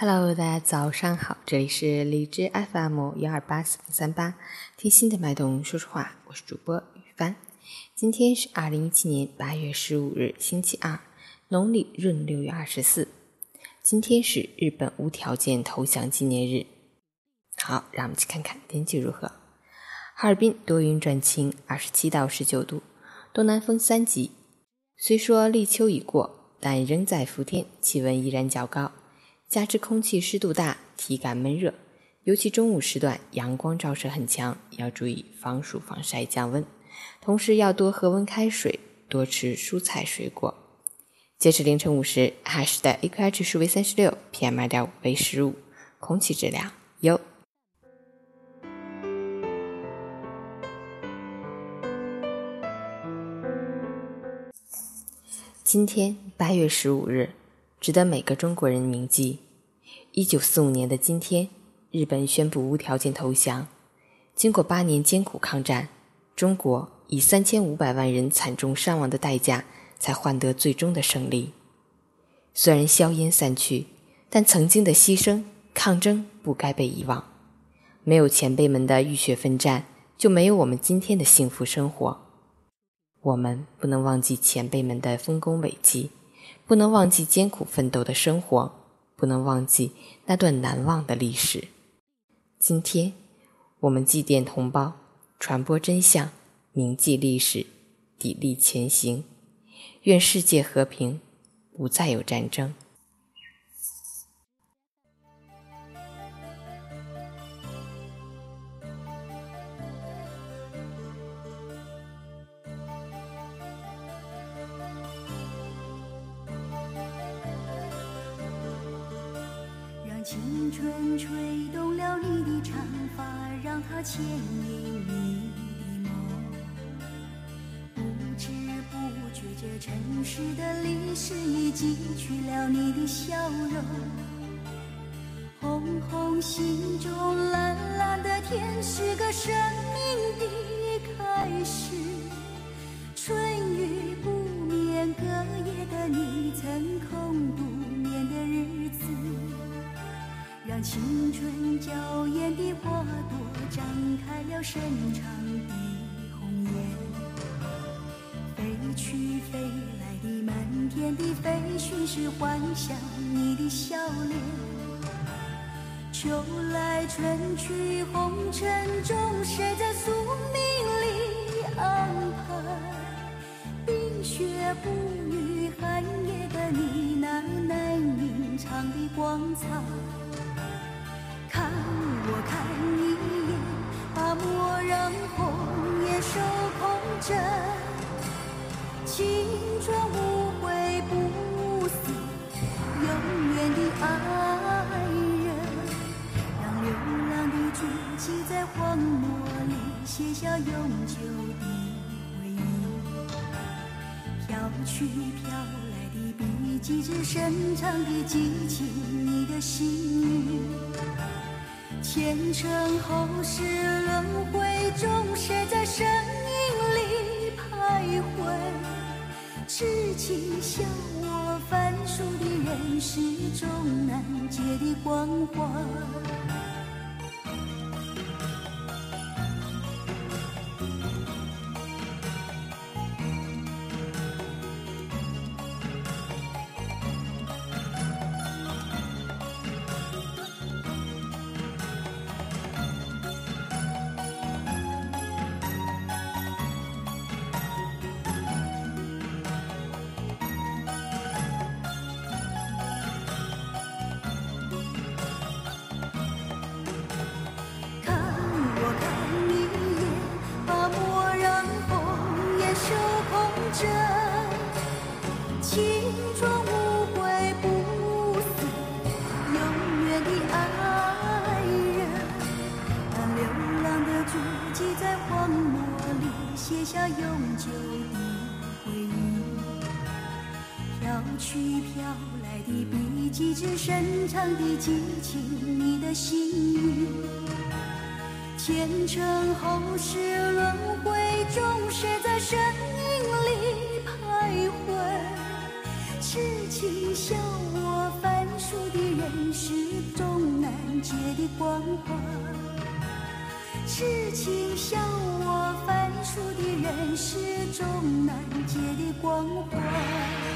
Hello，大家早上好，这里是荔枝 FM 幺二八四零三八，听心的脉动说说话，我是主播雨帆。今天是二零一七年八月十五日，星期二，农历闰六月二十四。今天是日本无条件投降纪念日。好，让我们去看看天气如何。哈尔滨多云转晴，二十七到十九度，东南风三级。虽说立秋已过，但仍在伏天，气温依然较高。加之空气湿度大，体感闷热，尤其中午时段阳光照射很强，要注意防暑防晒降温。同时要多喝温开水，多吃蔬菜水果。截止凌晨五时，哈市的 AQI 指数为三十六，PM 二点五为十五，空气质量优。今天八月十五日。值得每个中国人铭记。一九四五年的今天，日本宣布无条件投降。经过八年艰苦抗战，中国以三千五百万人惨重伤亡的代价，才换得最终的胜利。虽然硝烟散去，但曾经的牺牲、抗争不该被遗忘。没有前辈们的浴血奋战，就没有我们今天的幸福生活。我们不能忘记前辈们的丰功伟绩。不能忘记艰苦奋斗的生活，不能忘记那段难忘的历史。今天，我们祭奠同胞，传播真相，铭记历史，砥砺前行。愿世界和平，不再有战争。青春吹动了你的长发，让它牵引你的梦。不知不觉，这尘世的历史已记取了你的笑容。红红心中，蓝让青春娇艳的花朵绽开了深长的红颜，飞去飞来的满天的飞絮是幻想你的笑脸。秋来春去红尘中，谁在宿命里安排？冰雪不语寒夜的你那难隐藏的光彩。真。青春无悔不死，永远的爱人。让流浪的足迹在荒漠里写下永久的回忆。飘去飘来的笔迹，只深藏的激情，你的心语。前尘后世轮回中，谁在身影里痴情笑我凡俗的人世中难解的关怀。青春无悔，不永远的爱人，让流浪的足迹在荒漠里写。下永久的回忆，飘去飘来的笔迹，只深藏的激情，你的心语。前尘后世轮回中，谁在身影里徘徊？痴情笑我凡俗的人世。结的光环。痴情笑我凡俗的人世终难解的光环。